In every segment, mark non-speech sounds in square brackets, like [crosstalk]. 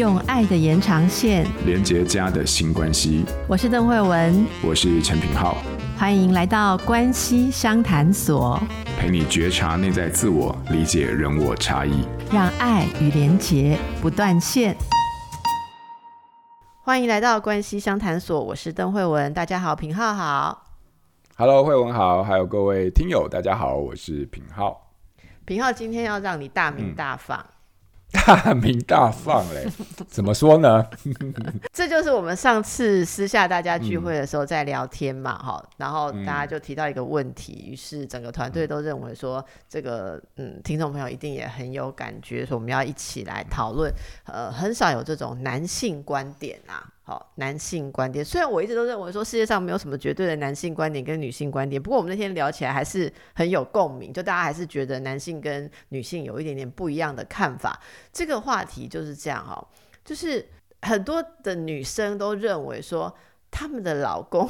用爱的延长线连接家的新关系。我是邓慧文，我是陈品浩，欢迎来到关系商谈所，陪你觉察内在自我，理解人我差异，让爱与连结不断线。欢迎来到关系商谈所，我是邓慧文，大家好，品浩好。Hello，慧文好，还有各位听友，大家好，我是品浩。平浩今天要让你大名大放。嗯大名大放嘞，[laughs] 怎么说呢？[laughs] 这就是我们上次私下大家聚会的时候在聊天嘛，哈、嗯，然后大家就提到一个问题，于、嗯、是整个团队都认为说，这个嗯，听众朋友一定也很有感觉，说我们要一起来讨论，呃，很少有这种男性观点啊。好，男性观点，虽然我一直都认为说世界上没有什么绝对的男性观点跟女性观点，不过我们那天聊起来还是很有共鸣，就大家还是觉得男性跟女性有一点点不一样的看法。这个话题就是这样哈，就是很多的女生都认为说，他们的老公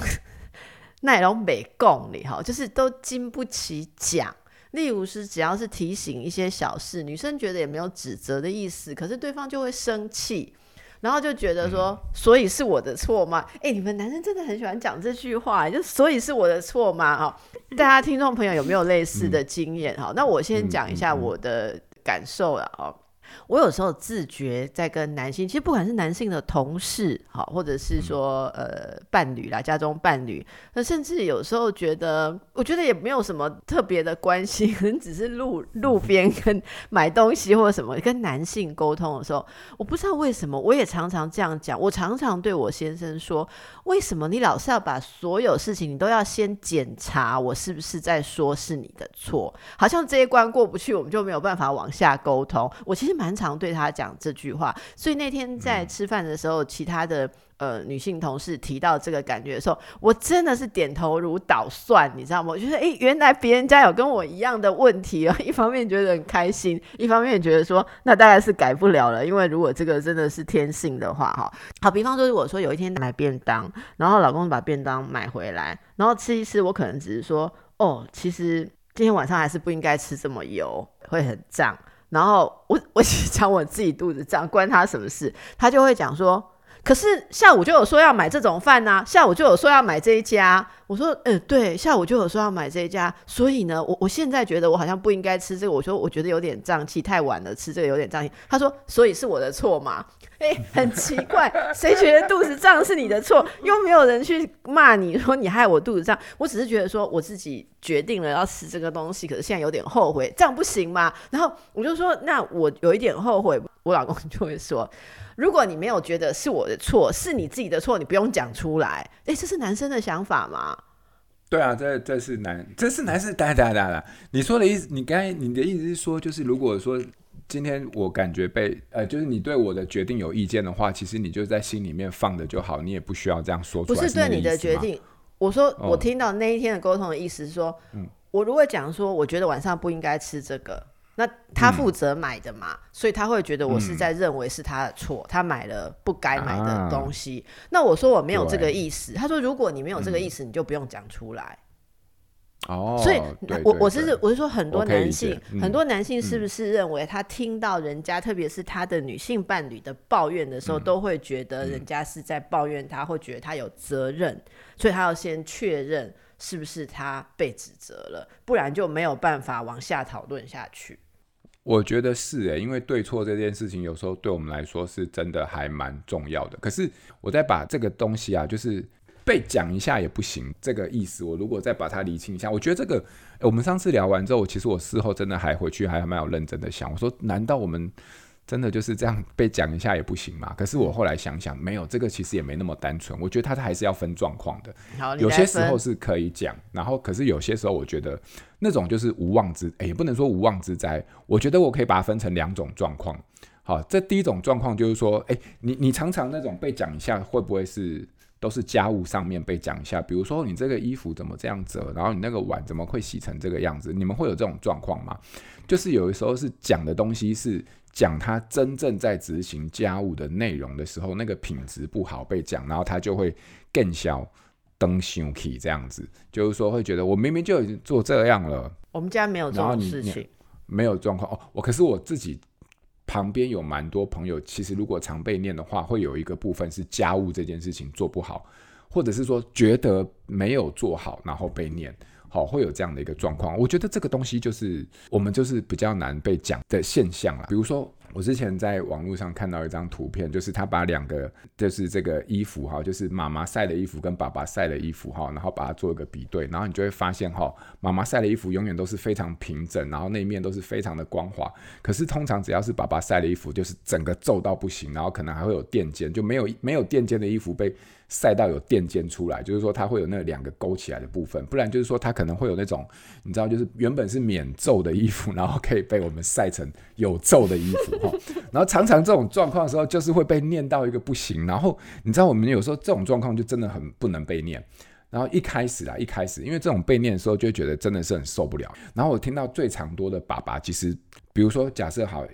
[laughs] 那种美共里哈，就是都经不起讲。例如是只要是提醒一些小事，女生觉得也没有指责的意思，可是对方就会生气。然后就觉得说，所以是我的错吗？哎、欸，你们男生真的很喜欢讲这句话，就所以是我的错吗？哈，大家听众朋友有没有类似的经验？哈，那我先讲一下我的感受了，哈。我有时候自觉在跟男性，其实不管是男性的同事，好，或者是说呃伴侣啦，家中伴侣，那甚至有时候觉得，我觉得也没有什么特别的关系，可能只是路路边跟买东西或者什么，跟男性沟通的时候，我不知道为什么，我也常常这样讲，我常常对我先生说，为什么你老是要把所有事情你都要先检查我是不是在说是你的错，好像这一关过不去，我们就没有办法往下沟通。我其实蛮常对他讲这句话，所以那天在吃饭的时候，嗯、其他的呃女性同事提到这个感觉的时候，我真的是点头如捣蒜，你知道吗？我觉得哎，原来别人家有跟我一样的问题啊！一方面觉得很开心，一方面觉得说那大概是改不了了，因为如果这个真的是天性的话，哈，[laughs] 好，比方说，如果说有一天买便当，然后老公把便当买回来，然后吃一吃，我可能只是说，哦，其实今天晚上还是不应该吃这么油，会很胀。然后我 [laughs] 我讲我自己肚子胀，关他什么事？他就会讲说，可是下午就有说要买这种饭呐，下午就有说要买这一家。我说，嗯，对，下午就有说要买这一家，所以呢，我我现在觉得我好像不应该吃这个。我说，我觉得有点胀气，太晚了，吃这个有点胀气。他说，所以是我的错嘛？[laughs] 诶，很奇怪，[laughs] 谁觉得肚子胀是你的错？又没有人去骂你说你害我肚子胀。我只是觉得说我自己决定了要吃这个东西，可是现在有点后悔，这样不行吗？然后我就说，那我有一点后悔。我老公就会说，如果你没有觉得是我的错，是你自己的错，你不用讲出来。诶，这是男生的想法吗？对啊，这这是男，这是男生。哒哒哒哒，你说的意思，你刚才你的意思是说，就是如果说今天我感觉被呃，就是你对我的决定有意见的话，其实你就在心里面放着就好，你也不需要这样说出来。不是对你的决定，我说我听到那一天的沟通的意思是说，嗯，我如果讲说，我觉得晚上不应该吃这个。那他负责买的嘛，嗯，所以他会觉得我是在认为是他的错，嗯，他买了不该买的东西，啊。那我说我没有这个意思，他说如果你没有这个意思，嗯，你就不用讲出来。哦，所以我我是我是说很多男性，嗯，很多男性是不是认为他听到人家，嗯，特别是他的女性伴侣的抱怨的时候，嗯，都会觉得人家是在抱怨他，会觉得他有责任，所以他要先确认是不是他被指责了，不然就没有办法往下讨论下去。我觉得是诶，因为对错这件事情有时候对我们来说是真的还蛮重要的。可是我再把这个东西啊，就是被讲一下也不行，这个意思我如果再把它理清一下，我觉得这个我们上次聊完之后，其实我事后真的还回去还蛮有认真的想，我说难道我们？真的就是这样被讲一下也不行嘛？可是我后来想想，没有这个其实也没那么单纯。我觉得他还是要分状况的。有些时候是可以讲，然后可是有些时候我觉得那种就是无妄之，哎，也不能说无妄之灾。我觉得我可以把它分成两种状况。好，这第一种状况就是说，哎，你你常常那种被讲一下，会不会是都是家务上面被讲一下？比如说你这个衣服怎么这样折，然后你那个碗怎么会洗成这个样子？你们会有这种状况吗？就是有的时候是讲的东西是。讲他真正在执行家务的内容的时候，那个品质不好被讲，然后他就会更小登生气这样子，就是说会觉得我明明就已经做这样了，我们家没有这种事情，没有状况哦。我可是我自己旁边有蛮多朋友，其实如果常被念的话，会有一个部分是家务这件事情做不好，或者是说觉得没有做好，然后被念。好，会有这样的一个状况。我觉得这个东西就是我们就是比较难被讲的现象啦。比如说，我之前在网络上看到一张图片，就是他把两个就是这个衣服哈，就是妈妈晒的衣服跟爸爸晒的衣服哈，然后把它做一个比对，然后你就会发现哈，妈妈晒的衣服永远都是非常平整，然后那一面都是非常的光滑。可是通常只要是爸爸晒的衣服，就是整个皱到不行，然后可能还会有垫肩，就没有没有垫肩的衣服被。晒到有垫肩出来，就是说它会有那两个勾起来的部分，不然就是说它可能会有那种，你知道，就是原本是免皱的衣服，然后可以被我们晒成有皱的衣服哈。然后常常这种状况的时候，就是会被念到一个不行。然后你知道，我们有时候这种状况就真的很不能被念。然后一开始啊，一开始因为这种被念的时候，就会觉得真的是很受不了。然后我听到最常多的爸爸，其实比如说假设好。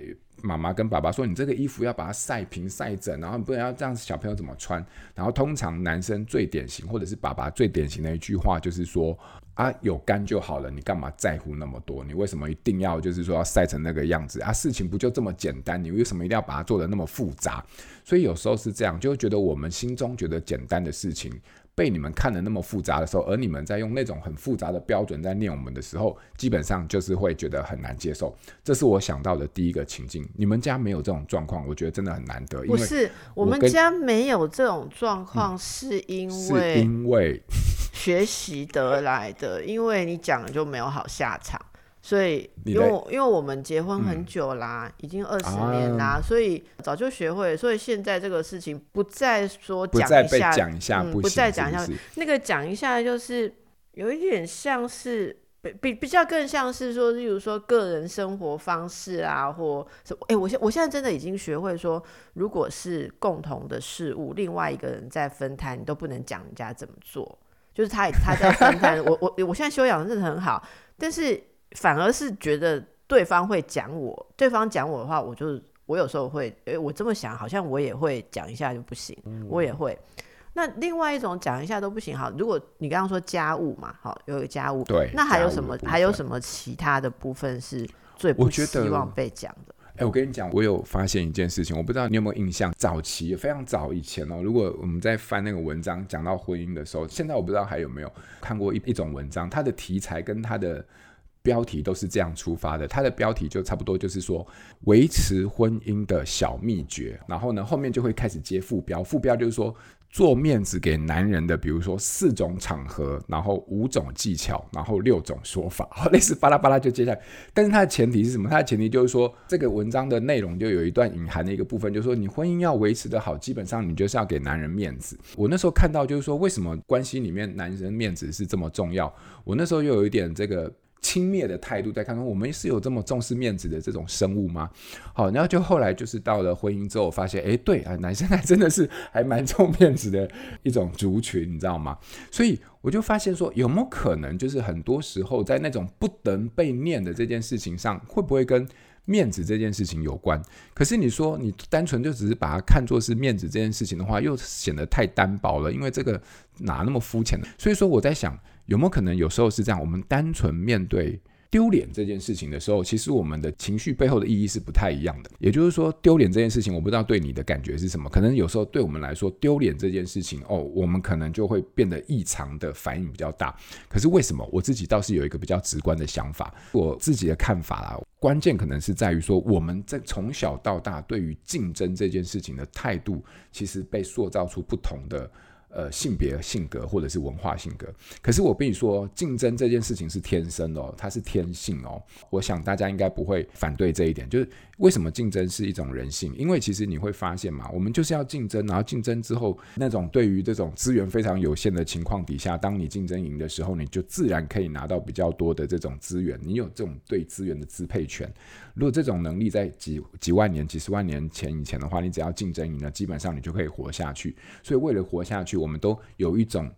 妈妈跟爸爸说：“你这个衣服要把它晒平晒整，然后不然要这样子，小朋友怎么穿？”然后通常男生最典型，或者是爸爸最典型的一句话就是说：“啊，有干就好了，你干嘛在乎那么多？你为什么一定要就是说要晒成那个样子啊？事情不就这么简单？你为什么一定要把它做得那么复杂？”所以有时候是这样，就会觉得我们心中觉得简单的事情。被你们看的那么复杂的时候，而你们在用那种很复杂的标准在念我们的时候，基本上就是会觉得很难接受。这是我想到的第一个情境。你们家没有这种状况，我觉得真的很难得。不是，我们家没有这种状况，是因为是因为学习得来的，因为你讲了就没有好下场。所以，因为因为我们结婚很久啦，嗯、已经二十年啦，啊、所以早就学会。所以现在这个事情不再说讲一下，讲一下不，不再讲一下。那个讲一下就是有一点像是比比比较更像是说，例如说个人生活方式啊，或什么。哎，我现我现在真的已经学会说，如果是共同的事物，另外一个人在分摊，你都不能讲人家怎么做。就是他他在分摊，[laughs] 我我我现在修养的真的很好，但是。反而是觉得对方会讲我，对方讲我的话，我就我有时候会，诶，我这么想，好像我也会讲一下就不行，嗯、我也会。那另外一种讲一下都不行，好，如果你刚刚说家务嘛，好，有一个家务，对，那还有什么？还有什么其他的部分是最不希望被讲的？哎，我跟你讲，我有发现一件事情，我不知道你有没有印象，早期非常早以前哦，如果我们在翻那个文章讲到婚姻的时候，现在我不知道还有没有看过一一种文章，它的题材跟它的。标题都是这样出发的，它的标题就差不多就是说维持婚姻的小秘诀，然后呢后面就会开始接副标，副标就是说做面子给男人的，比如说四种场合，然后五种技巧，然后六种说法，[laughs] 类似巴拉巴拉就接下来。但是它的前提是什么？它的前提就是说这个文章的内容就有一段隐含的一个部分，就是说你婚姻要维持得好，基本上你就是要给男人面子。我那时候看到就是说为什么关系里面男人面子是这么重要，我那时候又有一点这个。轻蔑的态度，再看看我们是有这么重视面子的这种生物吗？好，然后就后来就是到了婚姻之后，发现哎，对啊，男生还真的是还蛮重面子的一种族群，你知道吗？所以我就发现说，有没有可能就是很多时候在那种不能被念的这件事情上，会不会跟面子这件事情有关？可是你说你单纯就只是把它看作是面子这件事情的话，又显得太单薄了，因为这个哪那么肤浅呢？所以说我在想。有没有可能有时候是这样？我们单纯面对丢脸这件事情的时候，其实我们的情绪背后的意义是不太一样的。也就是说，丢脸这件事情，我不知道对你的感觉是什么。可能有时候对我们来说，丢脸这件事情，哦，我们可能就会变得异常的反应比较大。可是为什么？我自己倒是有一个比较直观的想法，我自己的看法啦。关键可能是在于说，我们在从小到大对于竞争这件事情的态度，其实被塑造出不同的。呃，性别、性格或者是文化性格，可是我跟你说，竞争这件事情是天生的哦，它是天性哦。我想大家应该不会反对这一点，就是为什么竞争是一种人性？因为其实你会发现嘛，我们就是要竞争，然后竞争之后，那种对于这种资源非常有限的情况底下，当你竞争赢的时候，你就自然可以拿到比较多的这种资源，你有这种对资源的支配权。如果这种能力在几几万年、几十万年前以前的话，你只要竞争赢了，基本上你就可以活下去。所以为了活下去，我们都有一种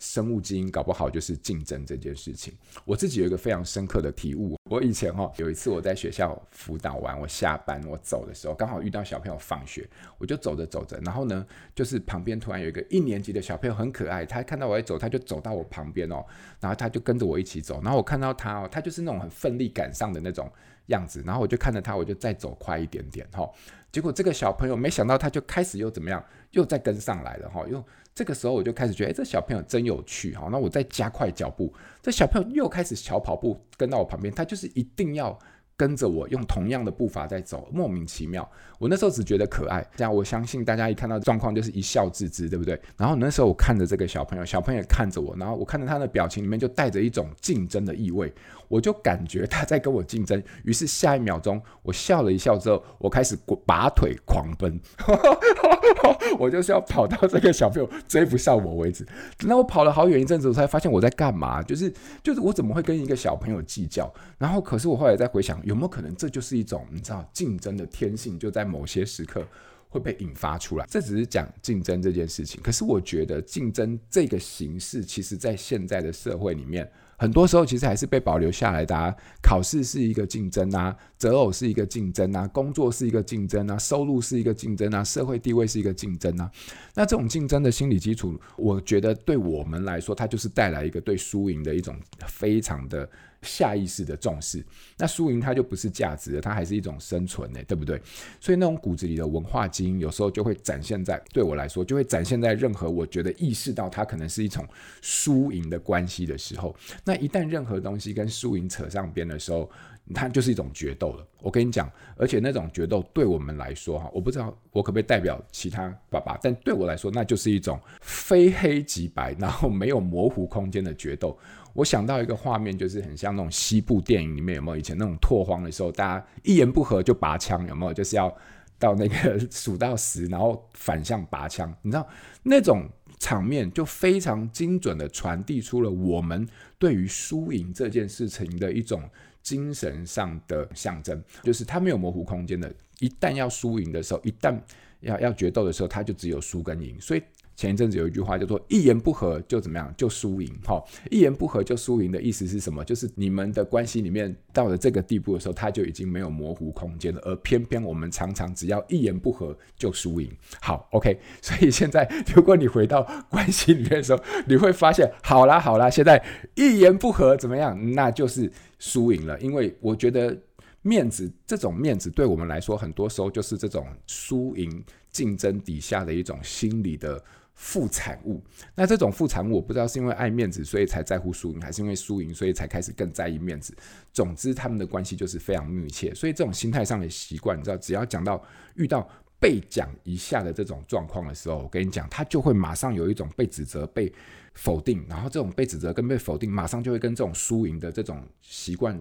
生物基因，搞不好就是竞争这件事情。我自己有一个非常深刻的体悟。我以前哈有一次我在学校辅导完，我下班我走的时候，刚好遇到小朋友放学，我就走着走着，然后呢，就是旁边突然有一个一年级的小朋友很可爱，他看到我在走，他就走到我旁边哦，然后他就跟着我一起走，然后我看到他哦，他就是那种很奋力赶上的那种样子，然后我就看着他，我就再走快一点点哈。结果这个小朋友没想到他就开始又怎么样，又再跟上来了哈。又这个时候我就开始觉得，哎，这小朋友真有趣哈。那我再加快脚步，这小朋友又开始小跑步跟到我旁边，他就是一定要。跟着我用同样的步伐在走，莫名其妙。我那时候只觉得可爱，这样我相信大家一看到状况就是一笑置之，对不对？然后那时候我看着这个小朋友，小朋友也看着我，然后我看着他的表情里面就带着一种竞争的意味，我就感觉他在跟我竞争。于是下一秒钟，我笑了一笑之后，我开始拔腿狂奔，[laughs] 我就是要跑到这个小朋友追不上我为止。等到我跑了好远一阵子，我才发现我在干嘛，就是就是我怎么会跟一个小朋友计较？然后可是我后来再回想。有没有可能这就是一种你知道竞争的天性，就在某些时刻会被引发出来？这只是讲竞争这件事情，可是我觉得竞争这个形式，其实在现在的社会里面，很多时候其实还是被保留下来的啊。考试是一个竞争啊，择偶是一个竞争啊，工作是一个竞争啊，收入是一个竞争啊，社会地位是一个竞争啊。那这种竞争的心理基础，我觉得对我们来说，它就是带来一个对输赢的一种非常的。下意识的重视，那输赢它就不是价值了，它还是一种生存呢，对不对？所以那种骨子里的文化基因，有时候就会展现在对我来说，就会展现在任何我觉得意识到它可能是一种输赢的关系的时候。那一旦任何东西跟输赢扯上边的时候，它就是一种决斗了。我跟你讲，而且那种决斗对我们来说，哈，我不知道我可不可以代表其他爸爸，但对我来说，那就是一种非黑即白，然后没有模糊空间的决斗。我想到一个画面，就是很像那种西部电影里面有没有以前那种拓荒的时候，大家一言不合就拔枪，有没有？就是要到那个数到十，然后反向拔枪。你知道那种场面就非常精准地传递出了我们对于输赢这件事情的一种精神上的象征，就是它没有模糊空间的。一旦要输赢的时候，一旦要要决斗的时候，它就只有输跟赢。所以。前一阵子有一句话叫做“一言不合就怎么样就输赢”哈，一言不合就输赢的意思是什么？就是你们的关系里面到了这个地步的时候，他就已经没有模糊空间了，而偏偏我们常常只要一言不合就输赢。好，OK，所以现在如果你回到关系里面的时候，你会发现，好啦好啦，现在一言不合怎么样？那就是输赢了，因为我觉得面子这种面子对我们来说，很多时候就是这种输赢竞争底下的一种心理的。副产物，那这种副产物，我不知道是因为爱面子，所以才在乎输赢，还是因为输赢，所以才开始更在意面子。总之，他们的关系就是非常密切。所以，这种心态上的习惯，你知道，只要讲到遇到被讲一下的这种状况的时候，我跟你讲，他就会马上有一种被指责、被否定，然后这种被指责跟被否定，马上就会跟这种输赢的这种习惯。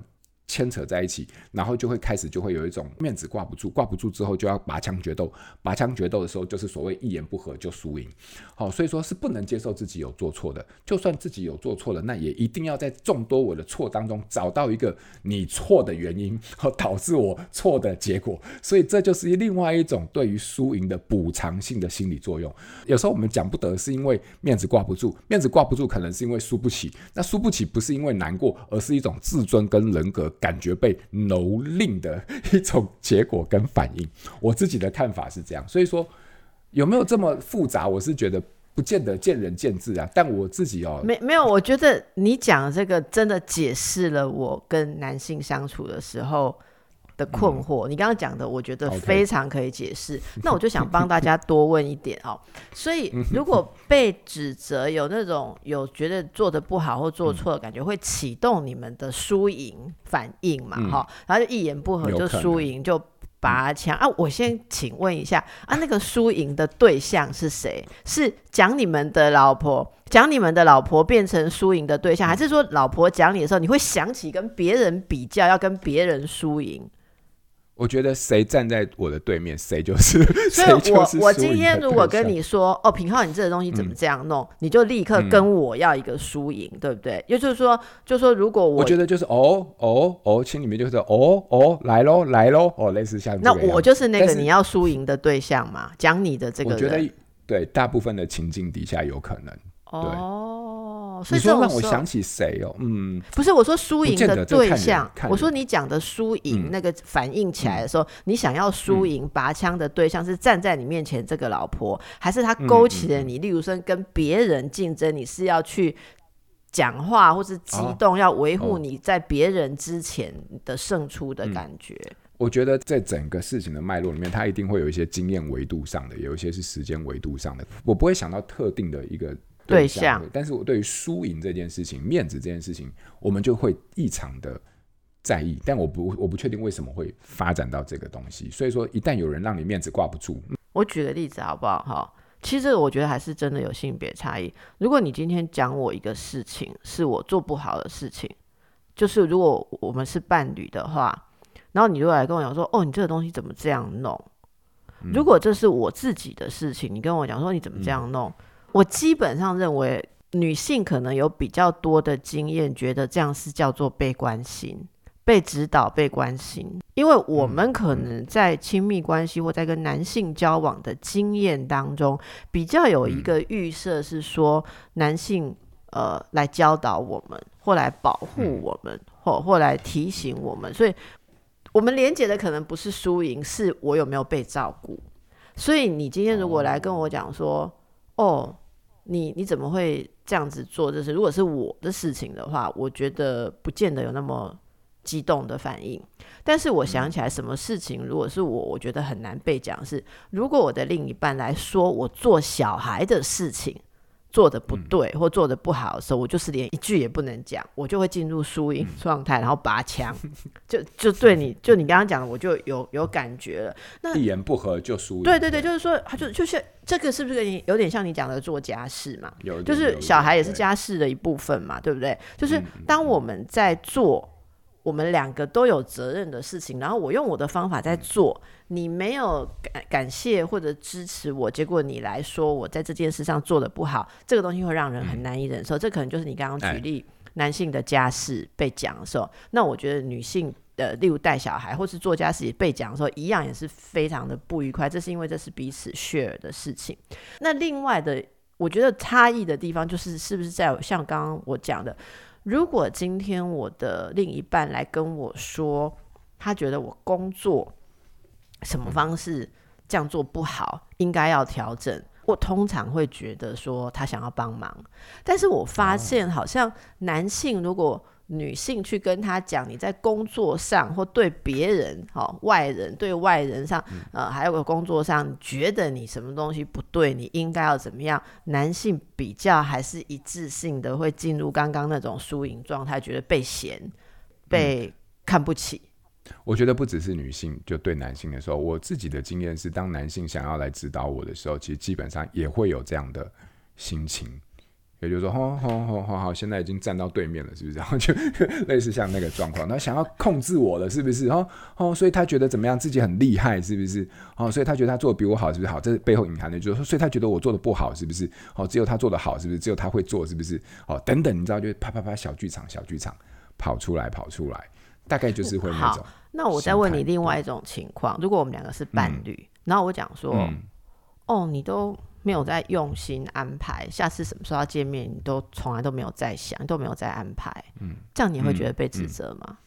牵扯在一起，然后就会开始就会有一种面子挂不住，挂不住之后就要拔枪决斗，拔枪决斗的时候就是所谓一言不合就输赢。好，所以说是不能接受自己有做错的，就算自己有做错了，那也一定要在众多我的错当中找到一个你错的原因和导致我错的结果。所以这就是另外一种对于输赢的补偿性的心理作用。有时候我们讲不得是因为面子挂不住，面子挂不住可能是因为输不起，那输不起不是因为难过，而是一种自尊跟人格。感觉被蹂躏的一种结果跟反应，我自己的看法是这样。所以说，有没有这么复杂？我是觉得不见得见仁见智啊。但我自己哦，没没有，我觉得你讲这个真的解释了我跟男性相处的时候。的困惑，嗯、你刚刚讲的，我觉得非常可以解释。那我就想帮大家多问一点哦。所以，如果被指责有那种有觉得做的不好或做错的感觉，会启动你们的输赢反应嘛？哈、嗯，然后就一言不合就输赢，就拔枪啊！我先请问一下啊，那个输赢的对象是谁？是讲你们的老婆，讲你们的老婆变成输赢的对象，还是说老婆讲你的时候，你会想起跟别人比较，要跟别人输赢？我觉得谁站在我的对面，谁就是。所以我我今天如果跟你说，哦，品浩，你这个东西怎么这样弄，嗯、你就立刻跟我要一个输赢，嗯、对不对？也就是说，就说如果我，我觉得就是哦哦哦，心里面就是哦哦，来喽来喽，哦，类似像。那我就是那个你要输赢的对象嘛？讲你的这个，我觉得对大部分的情境底下有可能。哦，所以说让我想起谁哦？嗯，不是我说输赢的对象，我说你讲的输赢那个反应起来的时候，你想要输赢拔枪的对象是站在你面前这个老婆，还是他勾起了你？例如说跟别人竞争，你是要去讲话或是激动，哦、要维护你在别人之前的胜出的感觉。嗯、我觉得在整个事情的脉络里面，它一定会有一些经验维度上的，有一些是时间维度上的。我不会想到特定的一个对象，对象，但是我对于输赢这件事情、面子这件事情，我们就会异常的在意。但我不，我不确定为什么会发展到这个东西。所以说，一旦有人让你面子挂不住，我举个例子好不好？哈。其实我觉得还是真的有性别差异。如果你今天讲我一个事情是我做不好的事情，就是如果我们是伴侣的话，然后你就来跟我讲说：“哦，你这个东西怎么这样弄？”如果这是我自己的事情，你跟我讲说你怎么这样弄，我基本上认为女性可能有比较多的经验，觉得这样是叫做被关心。被指导、被关心，因为我们可能在亲密关系或在跟男性交往的经验当中，比较有一个预设是说，男性呃来教导我们，或来保护我们，或或来提醒我们，所以我们连接的可能不是输赢，是我有没有被照顾。所以你今天如果来跟我讲说，哦，你你怎么会这样子做？就是如果是我的事情的话，我觉得不见得有那么。激动的反应，但是我想起来，什么事情如果是我，我觉得很难被讲。是如果我的另一半来说我做小孩的事情做的不对或做的不好的时候，我就是连一句也不能讲，我就会进入输赢状态，然后拔枪，[laughs] 就就对你就你刚刚讲的，我就有有感觉了。那一言不合就输赢。对对对，就是说，他就就是这个是不是有点像你讲的做家事嘛？有，就是小孩也是家事的一部分嘛，对不对？就是当我们在做。我们两个都有责任的事情，然后我用我的方法在做，你没有感感谢或者支持我，结果你来说我在这件事上做的不好，这个东西会让人很难以忍受。嗯、这可能就是你刚刚举例男性的家事被讲的时候，那我觉得女性的例如带小孩或是做家事也被讲的时候，一样也是非常的不愉快。这是因为这是彼此 share 的事情。那另外的，我觉得差异的地方就是是不是在像刚刚我讲的。如果今天我的另一半来跟我说，他觉得我工作什么方式这样做不好，应该要调整，我通常会觉得说他想要帮忙。但是我发现好像男性如果女性去跟他讲，你在工作上或对别人、哦，外人对外人上，呃，还有个工作上，觉得你什么东西不对，你应该要怎么样？男性比较还是一致性的会进入刚刚那种输赢状态，觉得被嫌、被看不起。我觉得不只是女性，就对男性的时候，我自己的经验是，当男性想要来指导我的时候，其实基本上也会有这样的心情。也就是说，好好好好好，现在已经站到对面了，是不是？[laughs] 然后就类似像那个状况，他想要控制我了，是不是？哦哦，所以他觉得怎么样，自己很厉害，是不是？哦，所以他觉得他做的比我好，是不是？好，这是背后隐含的，就是说，所以他觉得我做的不好，是不是？哦，只有他做的好，是不是？只有他会做，是不是？哦，等等，你知道，就啪啪啪，小剧场，小剧场，跑出来，跑出来，大概就是会那种。那我再问你另外一种情况，如果我们两个是伴侣，嗯、然后我讲说，嗯、哦，你都。没有在用心安排，下次什么时候要见面，你都从来都没有在想，都没有在安排。嗯，这样你会觉得被指责吗？嗯嗯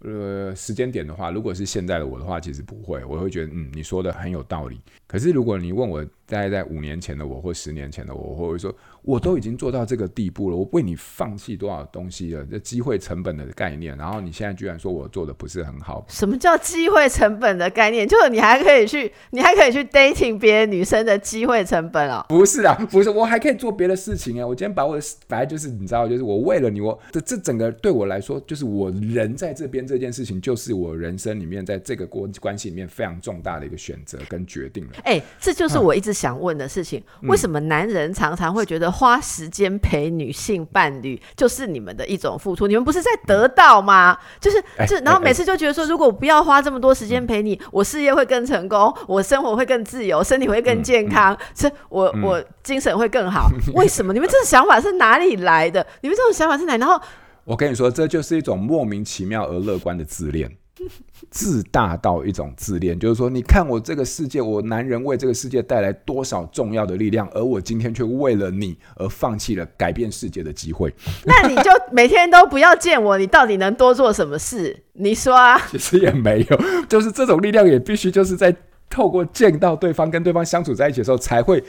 呃，时间点的话，如果是现在的我的话，其实不会，我会觉得，嗯，你说的很有道理。可是如果你问我，大概在五年前的我或十年前的我，我会说，我都已经做到这个地步了，我为你放弃多少东西了？这机会成本的概念，然后你现在居然说我做的不是很好？什么叫机会成本的概念？就是你还可以去，你还可以去 dating 别的女生的机会成本哦？不是啊，不是，我还可以做别的事情啊。我今天把我的本来就是你知道，就是我为了你，我这这整个对我来说，就是我人在这边。这件事情就是我人生里面在这个关关系里面非常重大的一个选择跟决定了。哎、欸，这就是我一直想问的事情：嗯、为什么男人常常会觉得花时间陪女性伴侣就是你们的一种付出？你们不是在得到吗？就是就然后每次就觉得说，如果我不要花这么多时间陪你，我事业会更成功，我生活会更自由，身体会更健康，是、我我精神会更好。[laughs] 为什么？你们这种想法是哪里来的？你们这种想法是哪？然后。我跟你说，这就是一种莫名其妙而乐观的自恋，[laughs] 自大到一种自恋，就是说，你看我这个世界，我男人为这个世界带来多少重要的力量，而我今天却为了你而放弃了改变世界的机会。那你就每天都不要见我，你到底能多做什么事？你说啊？其实也没有，就是这种力量也必须就是在透过见到对方、跟对方相处在一起的时候才会。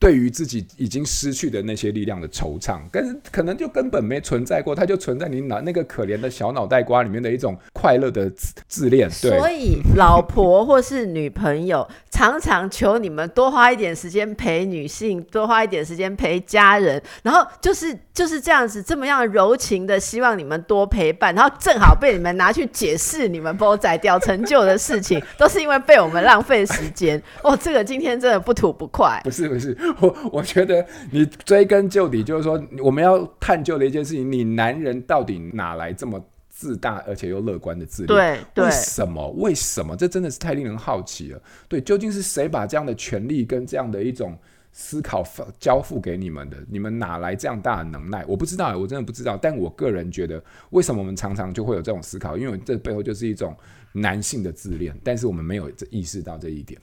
对于自己已经失去的那些力量的惆怅，跟可能就根本没存在过，它就存在你脑那个可怜的小脑袋瓜里面的一种快乐的自自恋。对，所以老婆或是女朋友常常求你们多花一点时间陪女性，多花一点时间陪家人，然后就是就是这样子这么样柔情的希望你们多陪伴，然后正好被你们拿去解释你们波仔掉成就的事情，都是因为被我们浪费时间。哦，这个今天真的不吐不快。不是不是。[laughs] 我我觉得你追根究底，就是说我们要探究的一件事情：你男人到底哪来这么自大而且又乐观的自恋？对，对，为什么？为什么？这真的是太令人好奇了。对，究竟是谁把这样的权利跟这样的一种思考交付给你们的？你们哪来这样大的能耐？我不知道，我真的不知道。但我个人觉得，为什么我们常常就会有这种思考？因为这背后就是一种男性的自恋，但是我们没有意识到这一点。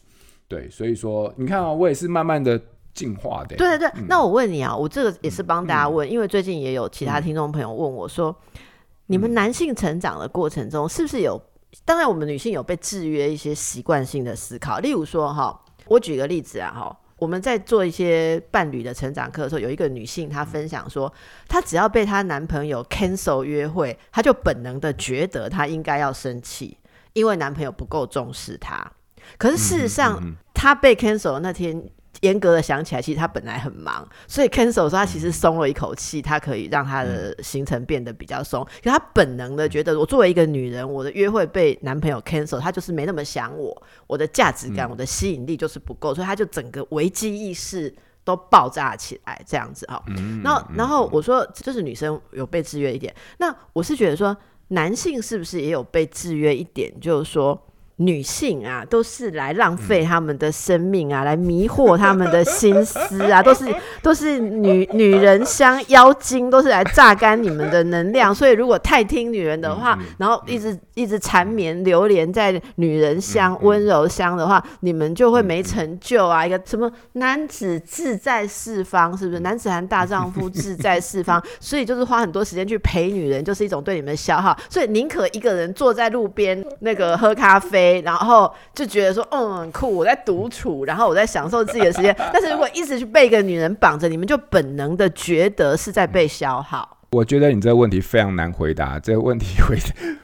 对，所以说你看啊、哦，我也是慢慢的。进化的。对对对，嗯、那我问你啊，我这个也是帮大家问，嗯、因为最近也有其他听众朋友问我说，嗯、你们男性成长的过程中，是不是有？当然，我们女性有被制约一些习惯性的思考，例如说哈，我举个例子啊哈，我们在做一些伴侣的成长课的时候，有一个女性她分享说，她只要被她男朋友 cancel 约会，她就本能的觉得她应该要生气，因为男朋友不够重视她。可是事实上，她被 cancel 的那天。严格的想起来，其实他本来很忙，所以 cancel 说他其实松了一口气，他可以让他的行程变得比较松。可他本能的觉得，我作为一个女人，我的约会被男朋友 cancel，他就是没那么想我，我的价值感、我的吸引力就是不够，所以他就整个危机意识都爆炸起来，这样子哈。然后，然后我说，就是女生有被制约一点，那我是觉得说，男性是不是也有被制约一点？就是说。女性啊，都是来浪费他们的生命啊，嗯、来迷惑他们的心思啊，都是 [laughs] 都是女女人香妖精，都是来榨干你们的能量。所以如果太听女人的话，然后一直一直缠绵流连在女人香温、嗯、柔香的话，你们就会没成就啊。一个什么男子志在四方，是不是？男子汉大丈夫志在四方，[laughs] 所以就是花很多时间去陪女人，就是一种对你们的消耗。所以宁可一个人坐在路边那个喝咖啡。然后就觉得说，嗯，酷，我在独处，然后我在享受自己的时间。但是如果一直去被一个女人绑着，你们就本能的觉得是在被消耗。我觉得你这个问题非常难回答，这个问题 [laughs] 回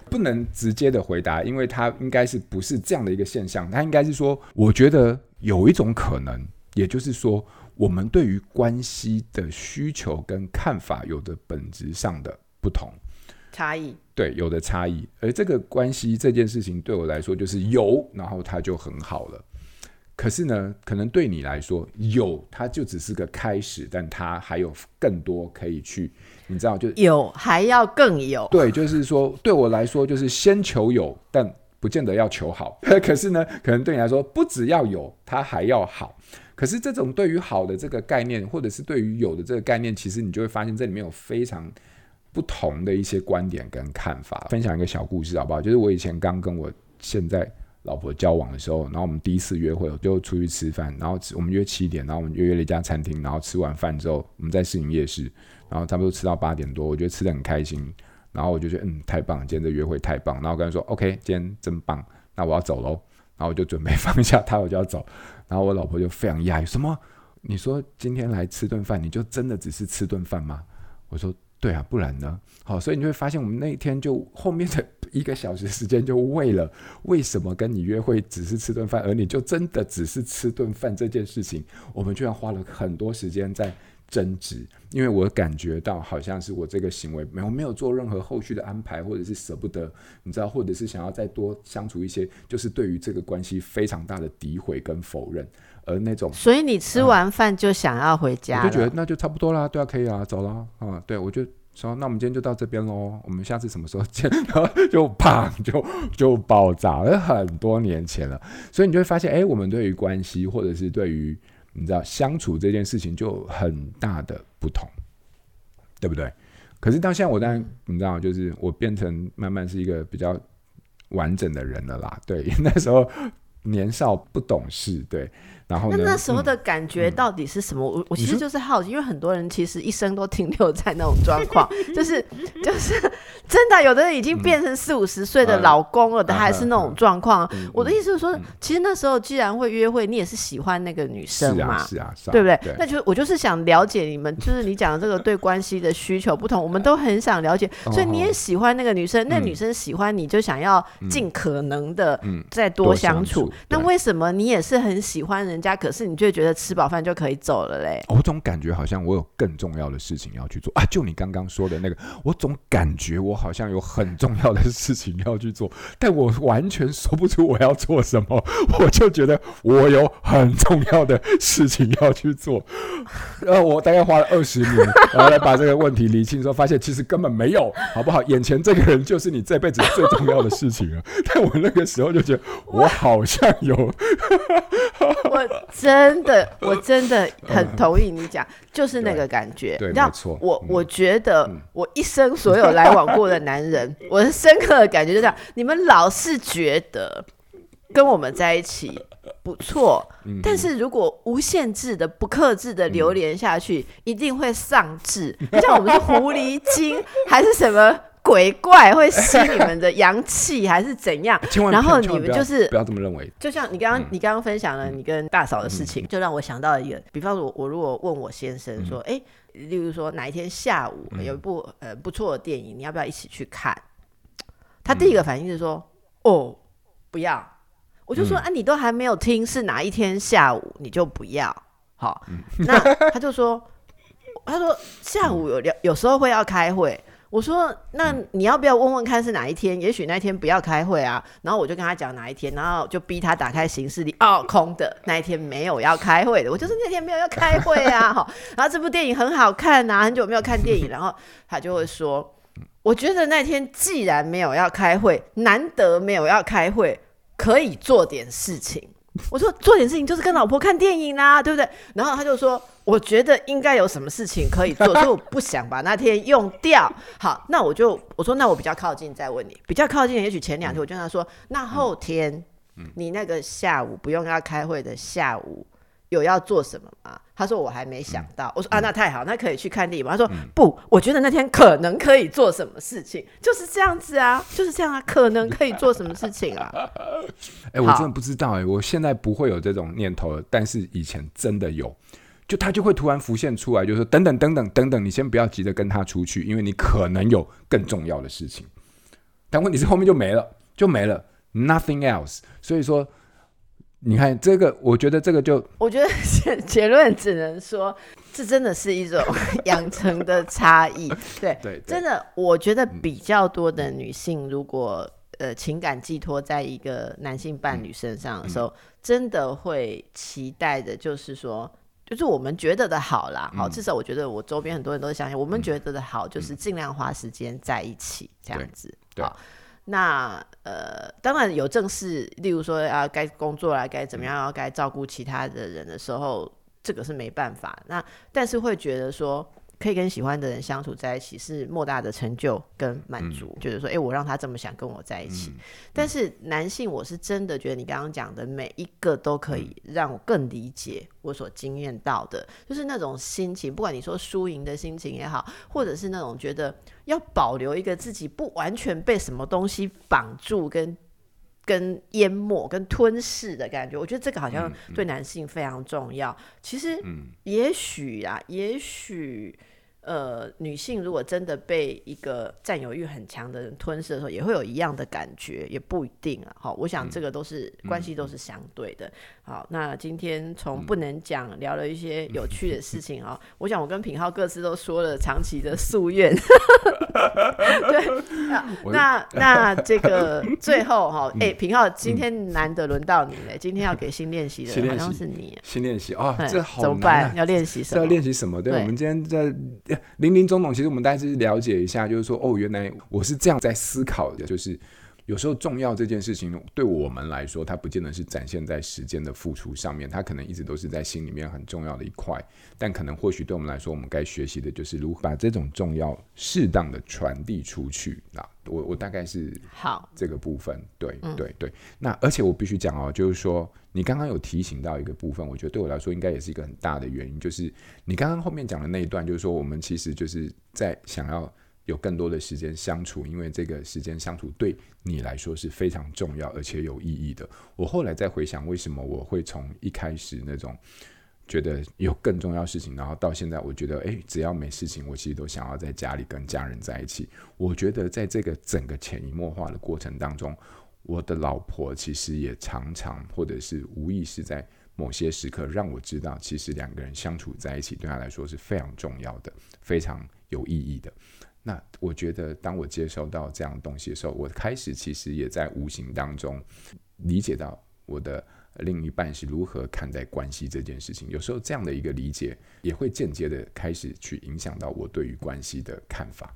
不能直接的回答，因为它应该是不是这样的一个现象？它应该是说，我觉得有一种可能，也就是说，我们对于关系的需求跟看法有着本质上的不同。差异对，有的差异，而这个关系这件事情对我来说就是有，然后它就很好了。可是呢，可能对你来说有，它就只是个开始，但它还有更多可以去，你知道，就有还要更有。对，就是说对我来说就是先求有，但不见得要求好。[laughs] 可是呢，可能对你来说不只要有，它还要好。可是这种对于好的这个概念，或者是对于有的这个概念，其实你就会发现这里面有非常。不同的一些观点跟看法，分享一个小故事好不好？就是我以前刚跟我现在老婆交往的时候，然后我们第一次约会，我就出去吃饭，然后我们约七点，然后我们约约了一家餐厅，然后吃完饭之后，我们在士林夜市，然后差不多吃到八点多，我觉得吃得很开心，然后我就觉得嗯，太棒，今天的约会太棒，然后跟他说 OK，今天真棒，那我要走喽，然后我就准备放下他，我就要走，然后我老婆就非常讶异，什么？你说今天来吃顿饭，你就真的只是吃顿饭吗？我说。对啊，不然呢？好，所以你会发现，我们那一天就后面的 [laughs] 一个小时时间，就为了为什么跟你约会只是吃顿饭，而你就真的只是吃顿饭这件事情，我们居然花了很多时间在争执。因为我感觉到好像是我这个行为没有没有做任何后续的安排，或者是舍不得，你知道，或者是想要再多相处一些，就是对于这个关系非常大的诋毁跟否认，而那种，所以你吃完饭就想要回家，我就觉得那就差不多啦，对啊，可以啊，走了啊，对我就。说，那我们今天就到这边喽，我们下次什么时候见？然后就 [laughs] 砰，就 [laughs] 就爆炸了，很多年前了。所以你就会发现，哎，我们对于关系，或者是对于你知道相处这件事情，就很大的不同，对不对？可是到现在，我当然你知道，就是我变成慢慢是一个比较完整的人了啦。对，[laughs] 那时候年少不懂事，对。然后那那时候的感觉到底是什么？我我其实就是好奇，因为很多人其实一生都停留在那种状况，[laughs] 就是就是真的，有的人已经变成四五十岁的老公了，他还是那种状况。我的意思是说，其实那时候既然会约会，你也是喜欢那个女生嘛，是啊，是啊，对不对？那就我就是想了解你们，[laughs] 就是你讲的这个对关系的需求不同，我们都很想了解。所以你也喜欢那个女生，那女生喜欢你就想要尽可能的再多相处。那为什么你也是很喜欢人人家，可是你就觉得吃饱饭就可以走了嘞？我总感觉好像我有更重要的事情要去做啊！就你刚刚说的那个，我总感觉我好像有很重要的事情要去做，[laughs] 但我完全说不出我要做什么。我就觉得我有很重要的事情要去做，然 [laughs] 后我大概花了二十年，[laughs] 然后来把这个问题理清，之后发现其实根本没有，好不好？眼前这个人就是你这辈子最重要的事情了。但我那个时候就觉得我好像有。真的，我真的很同意你讲，就是那个感觉。对，没错。我我觉得我一生所有来往过的男人，我的深刻的感觉就这样：你们老是觉得跟我们在一起不错，但是如果无限制的、不克制的流连下去，一定会丧志。像我们是狐狸精，还是什么？鬼怪会吸你们的阳气还是怎样？[laughs] 然后你们就是不要这么认为。就像你刚刚你刚刚分享了你跟大嫂的事情，就让我想到了一个，比方说我，我如果问我先生说，哎，例如说哪一天下午有一部呃不错的电影，你要不要一起去看？他第一个反应是说，哦，不要。我就说啊，你都还没有听是哪一天下午，你就不要。好，那他就说，他说下午有有时候会要开会。我说，那你要不要问问看是哪一天？也许那天不要开会啊。然后我就跟他讲哪一天，然后就逼他打开行事历，哦，空的，那一天没有要开会的。我就是那天没有要开会啊。[laughs] 好，然后这部电影很好看啊，很久没有看电影，然后他就会说，我觉得那天既然没有要开会，难得没有要开会，可以做点事情。我说做点事情就是跟老婆看电影啦，对不对？然后他就说，我觉得应该有什么事情可以做，所以我不想把那天用掉。好，那我就我说那我比较靠近再问你，比较靠近，也许前两天我就跟他说，那后天你那个下午不用要开会的下午。有要做什么吗？他说我还没想到。嗯、我说啊，那太好，那可以去看电影吗？他说、嗯、不，我觉得那天可能可以做什么事情，就是这样子啊，就是这样啊，可能可以做什么事情啊？[laughs] 哎、欸，我真的不知道哎、欸，我现在不会有这种念头了，但是以前真的有，就他就会突然浮现出来，就是说等等等等等等，你先不要急着跟他出去，因为你可能有更重要的事情。但问题是后面就没了，就没了，nothing else。所以说。你看这个，我觉得这个就，[laughs] 我觉得结结论只能说，这真的是一种 [laughs] 养成的差异。对，对，对，真的，我觉得比较多的女性，如果呃情感寄托在一个男性伴侣身上的时候，真的会期待的，就是说，就是我们觉得的好啦。好，至少我觉得我周边很多人都是相信，我们觉得的好，就是尽量花时间在一起这样子。好。那呃，当然有正事，例如说啊，该工作啊，该怎么样，要该照顾其他的人的时候，这个是没办法。那但是会觉得说。可以跟喜欢的人相处在一起是莫大的成就跟满足，嗯、就是说，哎、欸，我让他这么想跟我在一起。嗯、但是男性，我是真的觉得你刚刚讲的每一个都可以让我更理解我所经验到的，嗯、就是那种心情，不管你说输赢的心情也好，或者是那种觉得要保留一个自己不完全被什么东西绑住跟、跟跟淹没、跟吞噬的感觉，我觉得这个好像对男性非常重要。嗯、其实，也许啊，也许。呃，女性如果真的被一个占有欲很强的人吞噬的时候，也会有一样的感觉，也不一定啊。好，我想这个都是、嗯、关系都是相对的。好，那今天从不能讲、嗯、聊了一些有趣的事情啊。[laughs] 我想我跟品浩各自都说了长期的夙愿。[laughs] 对，那 [laughs] 那这个最后哈，哎、欸，品浩今天难得轮到你嘞，今天要给新练习的好像是你。新练习啊，这好怎么办？要练习什么？要练习什么？对，对我们今天在。林林总总，其实我们大概是了解一下，就是说，哦，原来我是这样在思考的，就是有时候重要这件事情对我们来说，它不见得是展现在时间的付出上面，它可能一直都是在心里面很重要的一块。但可能或许对我们来说，我们该学习的就是如何把这种重要适当的传递出去。那我我大概是好这个部分，对对对。那而且我必须讲哦，就是说你刚刚有提醒到一个部分，我觉得对我来说应该也是一个很大的原因，就是你刚刚后面讲的那一段，就是说我们其实就是在想要。有更多的时间相处，因为这个时间相处对你来说是非常重要而且有意义的。我后来再回想，为什么我会从一开始那种觉得有更重要事情，然后到现在，我觉得诶，只要没事情，我其实都想要在家里跟家人在一起。我觉得在这个整个潜移默化的过程当中，我的老婆其实也常常或者是无意识在某些时刻让我知道，其实两个人相处在一起对她来说是非常重要的，非常有意义的。那我觉得，当我接收到这样东西的时候，我开始其实也在无形当中理解到我的另一半是如何看待关系这件事情。有时候这样的一个理解，也会间接的开始去影响到我对于关系的看法。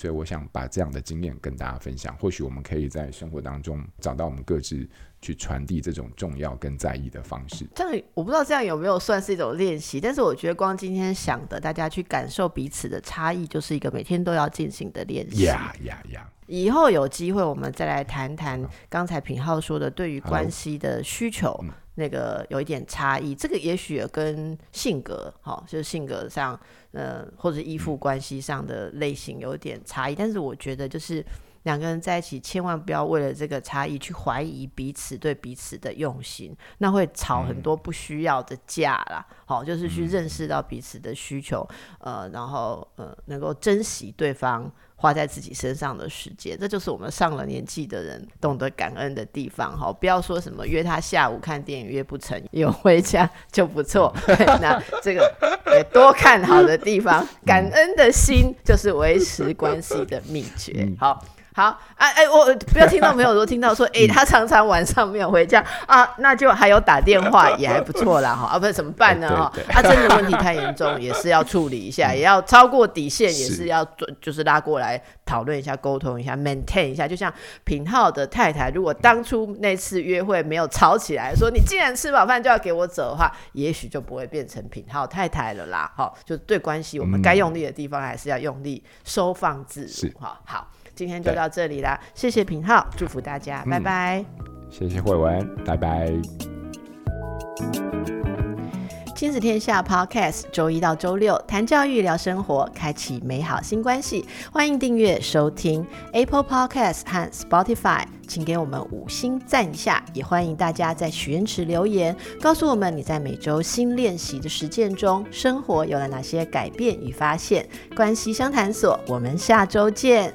对，所以我想把这样的经验跟大家分享，或许我们可以在生活当中找到我们各自。去传递这种重要跟在意的方式，这样我不知道这样有没有算是一种练习，但是我觉得光今天想的，大家去感受彼此的差异，就是一个每天都要进行的练习。呀呀呀！以后有机会我们再来谈谈刚才品浩说的对于关系的需求，那个有一点差异，这个也许也跟性格，好，就是性格上，呃，或者依附关系上的类型有点差异，但是我觉得就是。两个人在一起，千万不要为了这个差异去怀疑彼此对彼此的用心，那会吵很多不需要的架啦。好、嗯，就是去认识到彼此的需求，呃，然后呃，能够珍惜对方花在自己身上的时间，这就是我们上了年纪的人懂得感恩的地方。好，不要说什么约他下午看电影约不成，有回家就不错。那这个也多看好的地方，[laughs] 感恩的心就是维持关系的秘诀。好。好啊，哎、欸，我不要听到没有说听到说，哎、欸，他常常晚上没有回家啊，那就还有打电话也还不错啦，哈，啊，不是怎么办呢？哈，他真的问题太严重，也是要处理一下，也要超过底线，也是要就是拉过来讨论一下，沟通一下，maintain 一下。就像品浩的太太，如果当初那次约会没有吵起来，说你既然吃饱饭就要给我走的话，也许就不会变成品浩太太了啦。好，就对关系，我们该用力的地方还是要用力，收放自如。哈，好。今天就到这里啦，谢谢平浩，祝福大家，嗯、拜拜。谢谢慧文，拜拜。亲子天下 Podcast，周一到周六谈教育、聊生活，开启美好新关系。欢迎订阅收听 Apple Podcast 和 Spotify，请给我们五星赞一下。也欢迎大家在许愿池留言，告诉我们你在每周新练习的实践中，生活有了哪些改变与发现。关系相谈所，我们下周见。